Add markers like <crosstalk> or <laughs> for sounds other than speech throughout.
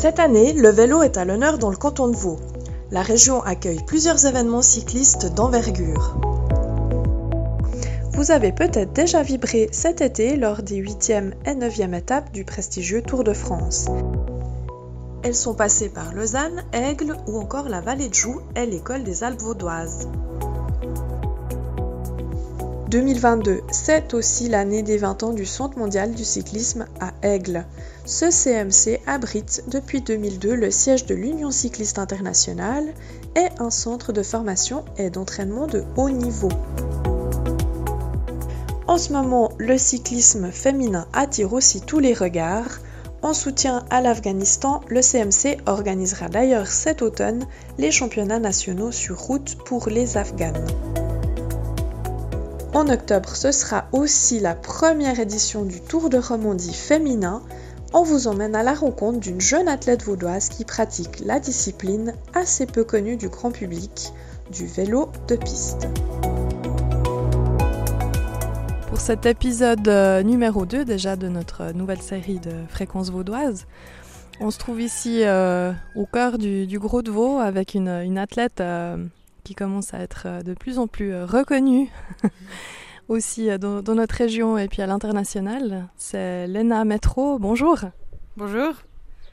Cette année, le vélo est à l'honneur dans le canton de Vaud. La région accueille plusieurs événements cyclistes d'envergure. Vous avez peut-être déjà vibré cet été lors des 8e et 9e étapes du prestigieux Tour de France. Elles sont passées par Lausanne, Aigle ou encore la vallée de Joux et l'école des Alpes vaudoises. 2022, c'est aussi l'année des 20 ans du Centre mondial du cyclisme à Aigle. Ce CMC abrite depuis 2002 le siège de l'Union cycliste internationale et un centre de formation et d'entraînement de haut niveau. En ce moment, le cyclisme féminin attire aussi tous les regards. En soutien à l'Afghanistan, le CMC organisera d'ailleurs cet automne les championnats nationaux sur route pour les Afghanes. En octobre, ce sera aussi la première édition du Tour de Romandie féminin. On vous emmène à la rencontre d'une jeune athlète vaudoise qui pratique la discipline assez peu connue du grand public, du vélo de piste. Pour cet épisode euh, numéro 2 déjà de notre nouvelle série de fréquences vaudoises, on se trouve ici euh, au cœur du, Gros de Vaud avec une, athlète euh, qui commence à être euh, de plus en plus euh, reconnue <laughs> aussi euh, dans, notre région et puis à l'international. C'est Lena Metro. Bonjour. Bonjour.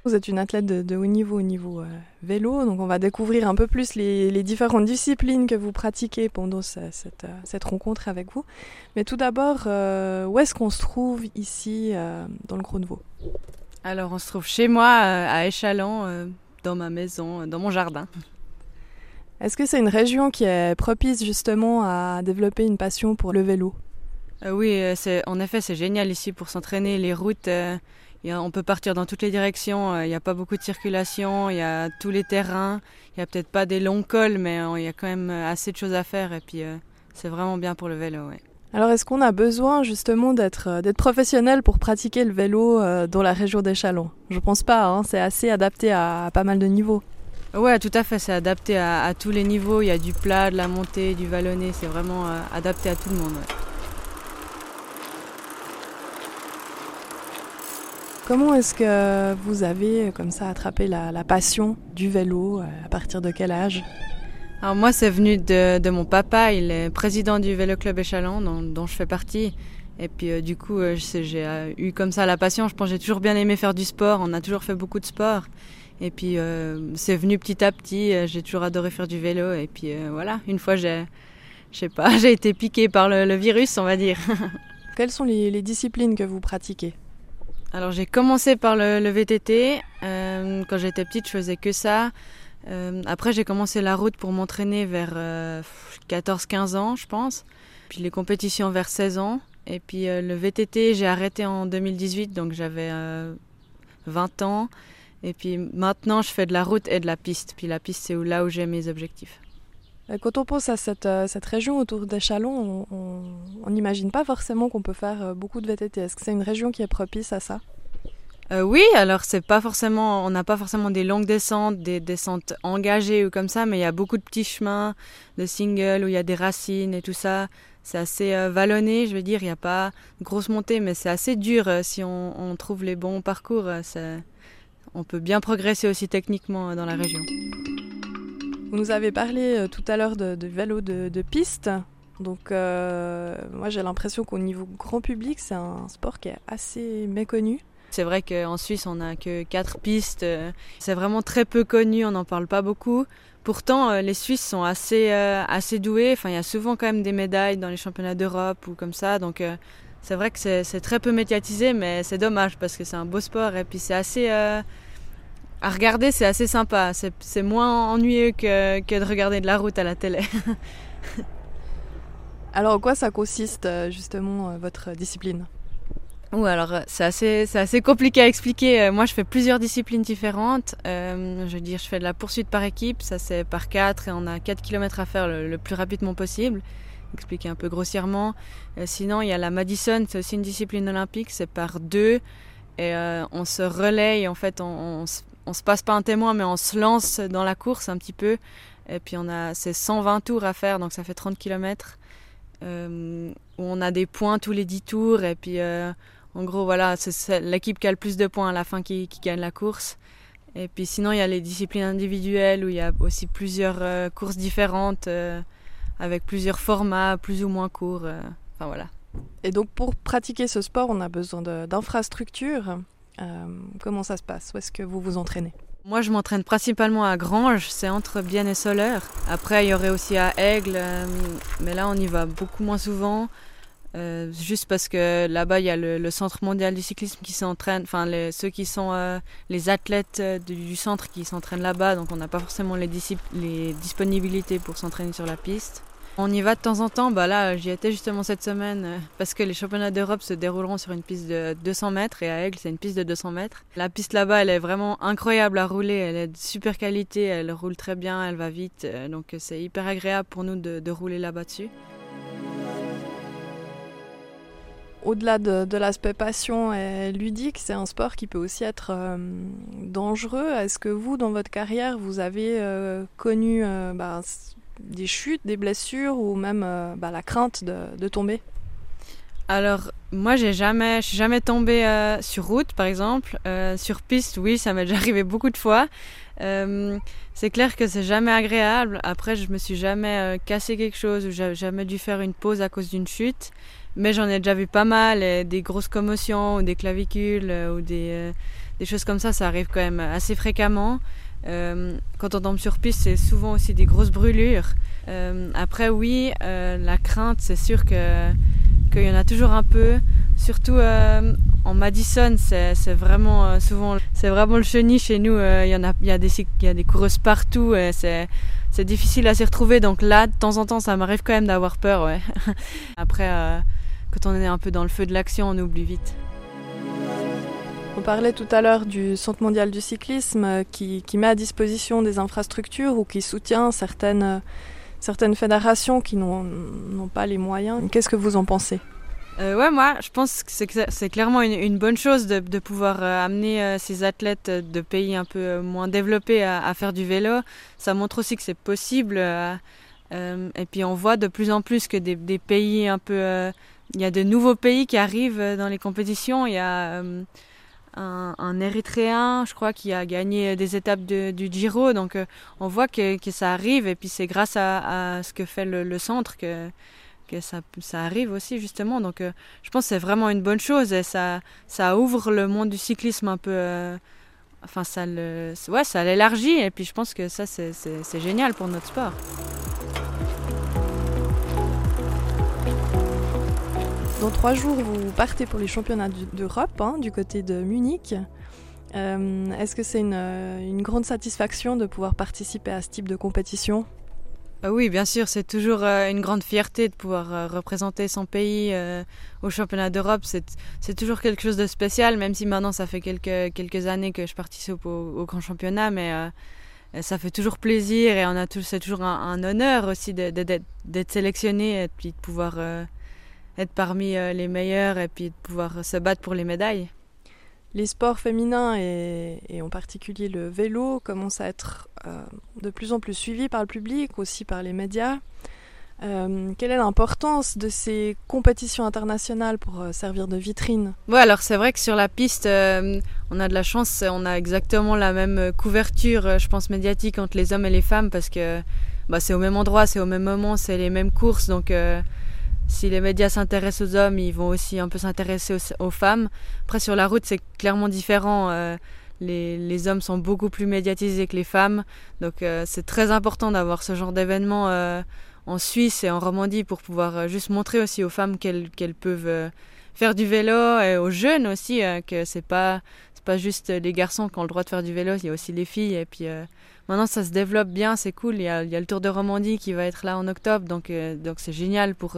Vous êtes une athlète de, haut niveau au niveau vélo, donc on va découvrir un peu plus les, différentes disciplines que vous pratiquez pendant cette, cette, rencontre avec vous. Mais tout d'abord, où est-ce qu'on se trouve ici dans le Vaud Alors on se trouve chez moi à Échalon, dans ma maison, dans mon jardin. Est-ce que c'est une région qui est propice justement à développer une passion pour le vélo? Euh, Oui, euh, en effet, c'est génial ici pour s'entraîner. Les routes, euh, on peut partir dans toutes les directions. Il n'y a pas beaucoup de circulation, il y a tous les terrains. Il n'y a peut-être pas des longs cols, mais il y a quand même assez de choses à faire. Et puis, c'est vraiment bien pour le vélo. Alors, est-ce qu'on a besoin justement d'être, d'être professionnel pour pratiquer le vélo dans la région des Chalons? Je pense pas, hein. c'est assez adapté à pas mal de niveaux. Ouais, tout à fait, c'est adapté à, tous les niveaux. Il y a du plat, de la montée, du vallonné, c'est vraiment euh, adapté à tout le monde. Comment est-ce que vous avez comme ça attrapé la, passion du vélo euh, À partir de quel âge? Alors moi, c'est venu de, mon papa. Il est président du vélo club Échalon, dont, dont je fais partie. Et puis euh, du coup, j'ai eu comme ça la passion. Je pense que j'ai toujours bien aimé faire du sport. On a toujours fait beaucoup de sport. Et puis euh, c'est venu petit à petit. Euh, j'ai toujours adoré faire du vélo. Et puis euh, voilà, une fois j'ai, je sais pas, <laughs> j'ai été piqué par le, virus, on va dire. <laughs> Quelles sont les, disciplines que vous pratiquez? Alors j'ai commencé par le, VTT. quand j'étais petite, je faisais que ça. après, j'ai commencé la route pour m'entraîner vers 14-15 ans, je pense. Puis les compétitions vers 16 ans. Et puis le VTT, j'ai arrêté en 2018, donc j'avais 20 ans. Et puis maintenant, je fais de la route et de la piste. Puis la piste, c'est là où j'ai mes objectifs. Quand on pense à cette, euh, cette région autour des Chalons, on n'imagine pas forcément qu'on peut faire euh, beaucoup de VTT. Est-ce que c'est une région qui est propice à ça? Euh, Oui, alors c'est pas forcément, on n'a pas forcément des longues descentes, des descentes engagées ou comme ça, mais il y a beaucoup de petits chemins de single où il y a des racines et tout ça. C'est assez vallonné, je veux dire, il n'y a pas de grosse montée, mais c'est assez dur si on, on, trouve les bons parcours. C'est on peut bien progresser aussi techniquement euh, dans la région. Vous nous avez parlé euh, tout à l'heure de, vélo de, piste. Donc euh, moi j'ai l'impression qu'au niveau grand public c'est un sport qui est assez méconnu. C'est vrai qu'en Suisse on n'a que quatre pistes, c'est vraiment très peu connu, on n'en parle pas beaucoup. Pourtant les Suisses sont assez, assez doués, enfin, il y a souvent quand même des médailles dans les championnats d'Europe ou comme ça, donc c'est vrai que c'est très peu médiatisé mais c'est dommage parce que c'est un beau sport et puis c'est assez à regarder, c'est assez sympa. C'est moins ennuyeux que, que, de regarder de la route à la télé. <laughs> alors, en quoi ça consiste euh, justement euh, votre discipline? Ou alors euh, c'est assez, assez compliqué à expliquer. Moi, je fais plusieurs disciplines différentes. je veux dire, je fais de la poursuite par équipe, ça c'est par 4 et on a 4 km à faire le, plus rapidement possible. Expliquer un peu grossièrement. sinon, il y a la Madison, c'est aussi une discipline olympique, c'est par 2 et on se relaye en fait on, on, on se passe pas un témoin, mais on se lance dans la course un petit peu. Et puis on a ces 120 tours à faire, donc ça fait 30 km. Euh, où on a des points tous les 10 tours. Et puis euh, en gros, voilà, c'est l'équipe qui a le plus de points à la fin qui, gagne la course. Et puis sinon, il y a les disciplines individuelles où il y a aussi plusieurs courses différentes avec plusieurs formats, plus ou moins courts. enfin voilà. Et donc pour pratiquer ce sport, on a besoin d'infrastructures. Comment ça se passe? Où est-ce que vous vous entraînez? Moi, je m'entraîne principalement à Grange, c'est entre Bienne et Soleure. Après, il y aurait aussi à Aigle, euh, mais là, on y va beaucoup moins souvent. Euh, juste parce que là-bas, il y a le, Centre mondial du cyclisme qui s'entraîne, enfin, ceux qui sont euh, les athlètes du, centre qui s'entraînent là-bas, donc on n'a pas forcément les disponibilités pour s'entraîner sur la piste. On y va de temps en temps. Bah là, j'y étais justement cette semaine euh, parce que les championnats d'Europe se dérouleront sur une piste de 200 mètres et à Aigle, c'est une piste de 200 mètres. La piste là-bas, elle est vraiment incroyable à rouler. Elle est de super qualité, elle roule très bien, elle va vite. Euh, donc c'est hyper agréable pour nous de, rouler là-bas dessus. Au-delà de, l'aspect passion et ludique, c'est un sport qui peut aussi être euh, dangereux. Est-ce que vous, dans votre carrière, vous avez connu bah, des chutes, des blessures ou même euh, bah, la crainte de, tomber? Alors, moi, j'ai jamais, je suis jamais tombée euh, sur route, par exemple. Euh, sur piste, oui, ça m'est déjà arrivé beaucoup de fois. c'est clair que c'est jamais agréable. Après, je me suis jamais cassé quelque chose ou j'ai jamais dû faire une pause à cause d'une chute. Mais j'en ai déjà vu pas mal, des grosses commotions ou des clavicules ou des, des choses comme ça. Ça arrive quand même assez fréquemment. Euh, quand on tombe sur piste, c'est souvent aussi des grosses brûlures. Euh, après, oui, euh, la crainte, c'est sûr que qu'il y en a toujours un peu. Surtout en Madison, c'est vraiment souvent, c'est vraiment le chenille chez nous. Il y a, des, coureuses partout. c'est c'est difficile à s'y retrouver. Donc là, de temps en temps, ça m'arrive quand même d'avoir peur. <laughs> Après, quand on est un peu dans le feu de l'action, on oublie vite. On parlait tout à l'heure du Centre mondial du cyclisme euh, qui, met à disposition des infrastructures ou qui soutient certaines, euh, certaines fédérations qui n'ont pas les moyens. Qu'est-ce que vous en pensez? Euh, ouais, moi, je pense que c'est clairement une, bonne chose de, pouvoir amener ces athlètes de pays un peu moins développés à, faire du vélo. Ça montre aussi que c'est possible. et puis on voit de plus en plus que des, des pays un peu... Il y a de nouveaux pays qui arrivent dans les compétitions. Il y a un, Érythréen, je crois, qui a gagné des étapes du Giro. Donc euh, on voit que, ça arrive et puis c'est grâce à, ce que fait le, centre que, ça, arrive aussi justement. Donc euh, je pense que c'est vraiment une bonne chose et ça, ça ouvre le monde du cyclisme un peu. Euh, enfin, ça le, ouais, ça l'élargit et puis je pense que ça c'est génial pour notre sport. Dans trois jours, vous partez pour les championnats d'Europe hein, du côté de Munich. Euh, est-ce que c'est euh, une, grande satisfaction de pouvoir participer à ce type de compétition? Ah Oui, bien sûr, c'est toujours euh, une grande fierté de pouvoir représenter son pays au championnat d'Europe. C'est toujours quelque chose de spécial, même si maintenant ça fait quelques, années que je participe au, grand championnat, mais ça fait toujours plaisir et c'est toujours un, un, honneur aussi d'être sélectionné et puis de pouvoir être parmi euh, les meilleurs et puis de pouvoir se battre pour les médailles. Les sports féminins et, en particulier le vélo commencent à être euh, de plus en plus suivis par le public, aussi par les médias. Euh, quelle est l'importance de ces compétitions internationales pour servir de vitrine? Oui, alors c'est vrai que sur la piste, on a de la chance, on a exactement la même couverture, je pense, médiatique entre les hommes et les femmes parce que bah, c'est au même endroit, c'est au même moment, c'est les mêmes courses, donc si les médias s'intéressent aux hommes, ils vont aussi un peu s'intéresser aux, femmes. Après, sur la route, c'est clairement différent. Euh, les, hommes sont beaucoup plus médiatisés que les femmes. Donc, euh, c'est très important d'avoir ce genre d'événement euh, en Suisse et en Romandie pour pouvoir juste montrer aussi aux femmes qu'elles peuvent faire du vélo et aux jeunes aussi que c'est pas pas juste les garçons qui ont le droit de faire du vélo, il y a aussi les filles. Et puis maintenant, ça se développe bien, c'est cool. Il y, a, le Tour de Romandie qui va être là en octobre, donc donc c'est génial pour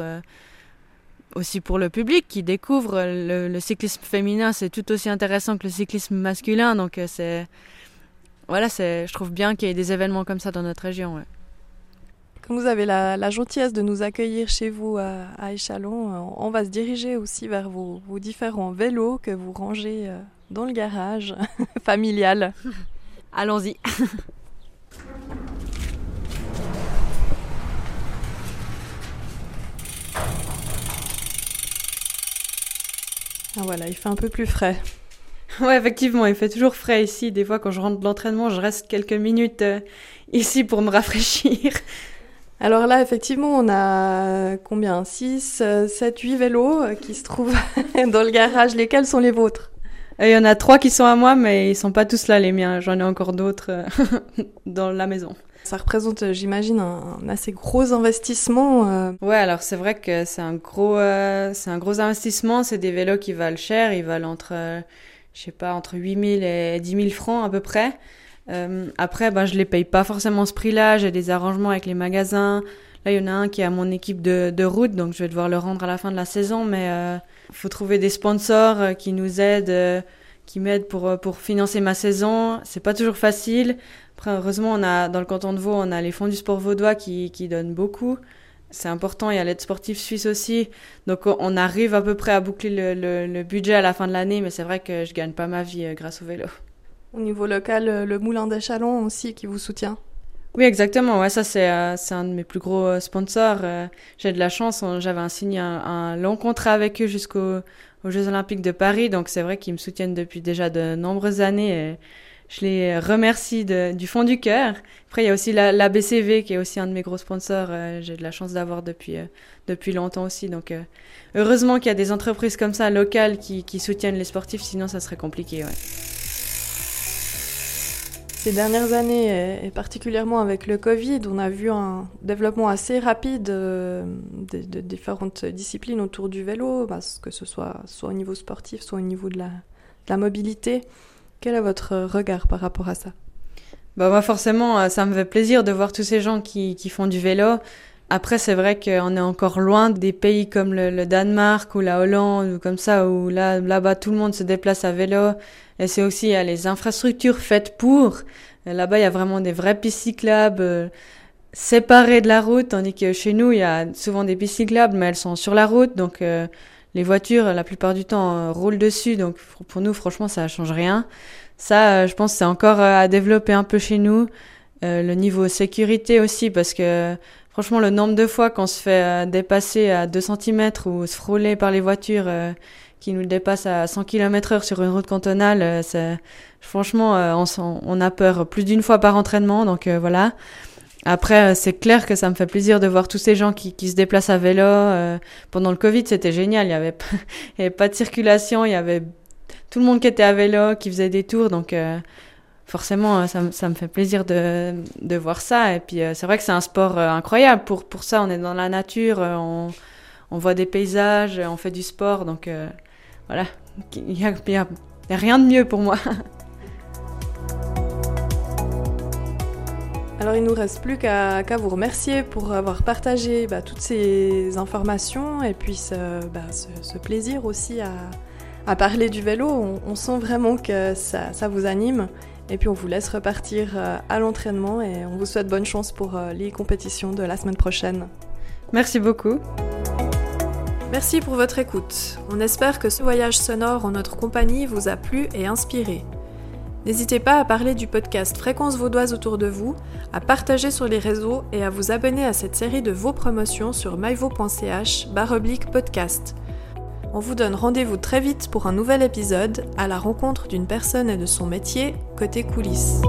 aussi pour le public qui découvre le, cyclisme féminin, c'est tout aussi intéressant que le cyclisme masculin. Donc euh, c'est voilà, c'est je trouve bien qu'il y ait des événements comme ça dans notre région. Comme vous avez la, gentillesse de nous accueillir chez vous à, Échalon, euh, on va se diriger aussi vers vos, différents vélos que vous rangez euh, dans le garage <laughs> familial. Allons-y. Ah voilà, il fait un peu plus frais. Ouais, effectivement, il fait toujours frais ici. Des fois, quand je rentre de l'entraînement, je reste quelques minutes euh, ici pour me rafraîchir. Alors là, effectivement, on a combien? 6, 7, 8 vélos euh, qui se trouvent <laughs> dans le garage. Lesquels sont les vôtres? Il y en a trois qui sont à moi, mais ils sont pas tous là, les miens. J'en ai encore d'autres euh, <laughs> dans la maison. Ça représente, euh, j'imagine, un, assez gros investissement. Ouais, alors c'est vrai que c'est un gros, c'est un gros investissement. C'est des vélos qui valent cher. Ils valent entre, je sais pas, entre 8000 et 10 000 francs à peu près. Euh, après, ben, je les paye pas forcément ce prix-là. J'ai des arrangements avec les magasins. Là, il y en a un qui est à mon équipe de, de route, donc je vais devoir le rendre à la fin de la saison. Mais euh, faut trouver des sponsors euh, qui nous aident, euh, qui m'aident pour pour financer ma saison. C'est pas toujours facile. Heureusement, on a dans le canton de Vaud, on a les fonds du sport vaudois qui qui donnent beaucoup. C'est important. Il y a l'aide sportive suisse aussi. Donc, on arrive à peu près à boucler le, le, budget à la fin de l'année. Mais c'est vrai que je gagne pas ma vie grâce au vélo. Au niveau local, le Moulin des Chalons aussi qui vous soutient. Oui, exactement. Ouais, ça c'est euh, c'est un de mes plus gros euh, sponsors. J'ai de la chance. J'avais signé un, long contrat avec eux jusqu'aux aux Jeux Olympiques de Paris. Donc c'est vrai qu'ils me soutiennent depuis déjà de nombreuses années. Je les remercie du fond du cœur. Après, il y a aussi la, BCV qui est aussi un de mes gros sponsors. J'ai de la chance d'avoir depuis depuis longtemps aussi. Donc heureusement qu'il y a des entreprises comme ça locales qui, soutiennent les sportifs. Sinon, ça serait compliqué. Ces dernières années, et particulièrement avec le Covid, on a vu un développement assez rapide euh, de, différentes disciplines autour du vélo, que ce soit soit au niveau sportif, soit au niveau de la, de la mobilité. Quel est votre regard par rapport à ça? Bah moi forcément, euh, ça me fait plaisir de voir tous ces gens qui, qui font du vélo. Après, c'est vrai qu'on est encore loin des pays comme le, Danemark ou la Hollande ou comme ça, où là, là-bas, tout le monde se déplace à vélo. Et c'est aussi, il les infrastructures faites pour. Là-bas, il y a vraiment des vraies pistes cyclables euh, séparées de la route, tandis que chez nous, il y a souvent des pistes cyclables, mais elles sont sur la route, donc euh, les voitures, la plupart du temps, euh, roulent dessus. Donc pour nous, franchement, ça change rien. Ça, je pense, c'est encore à développer un peu chez nous. le niveau sécurité aussi, parce que franchement, le nombre de fois qu'on se fait dépasser à 2 cm ou se frôler par les voitures qui nous dépasse à 100 km heure sur une route cantonale, euh, c'est, franchement, euh, on, on, a peur plus d'une fois par entraînement, donc euh, voilà. Après, c'est clair que ça me fait plaisir de voir tous ces gens qui, se déplacent à vélo. pendant le Covid, c'était génial. Il y avait, pas, <laughs> il y avait pas de circulation, il y avait tout le monde qui était à vélo, qui faisait des tours, donc forcément, ça, ça, me fait plaisir de, voir ça. Et puis, c'est vrai que c'est un sport incroyable. Pour, pour ça, on est dans la nature, on, on voit des paysages, on fait du sport, donc voilà, il n'y a, rien de mieux pour moi. <laughs> Alors il nous reste plus qu'à vous remercier pour avoir partagé bah, toutes ces informations et puis ce, bah, plaisir aussi à, parler du vélo. On, sent vraiment que ça, vous anime et puis on vous laisse repartir euh, à l'entraînement et on vous souhaite bonne chance pour euh, les compétitions de la semaine prochaine. Merci beaucoup. Merci pour votre écoute. On espère que ce voyage sonore en notre compagnie vous a plu et inspiré. N'hésitez pas à parler du podcast Fréquence Vaudoise autour de vous, à partager sur les réseaux et à vous abonner à cette série de vos promotions sur myvo.ch podcast. On vous donne rendez-vous très vite pour un nouvel épisode à la rencontre d'une personne et de son métier côté coulisses.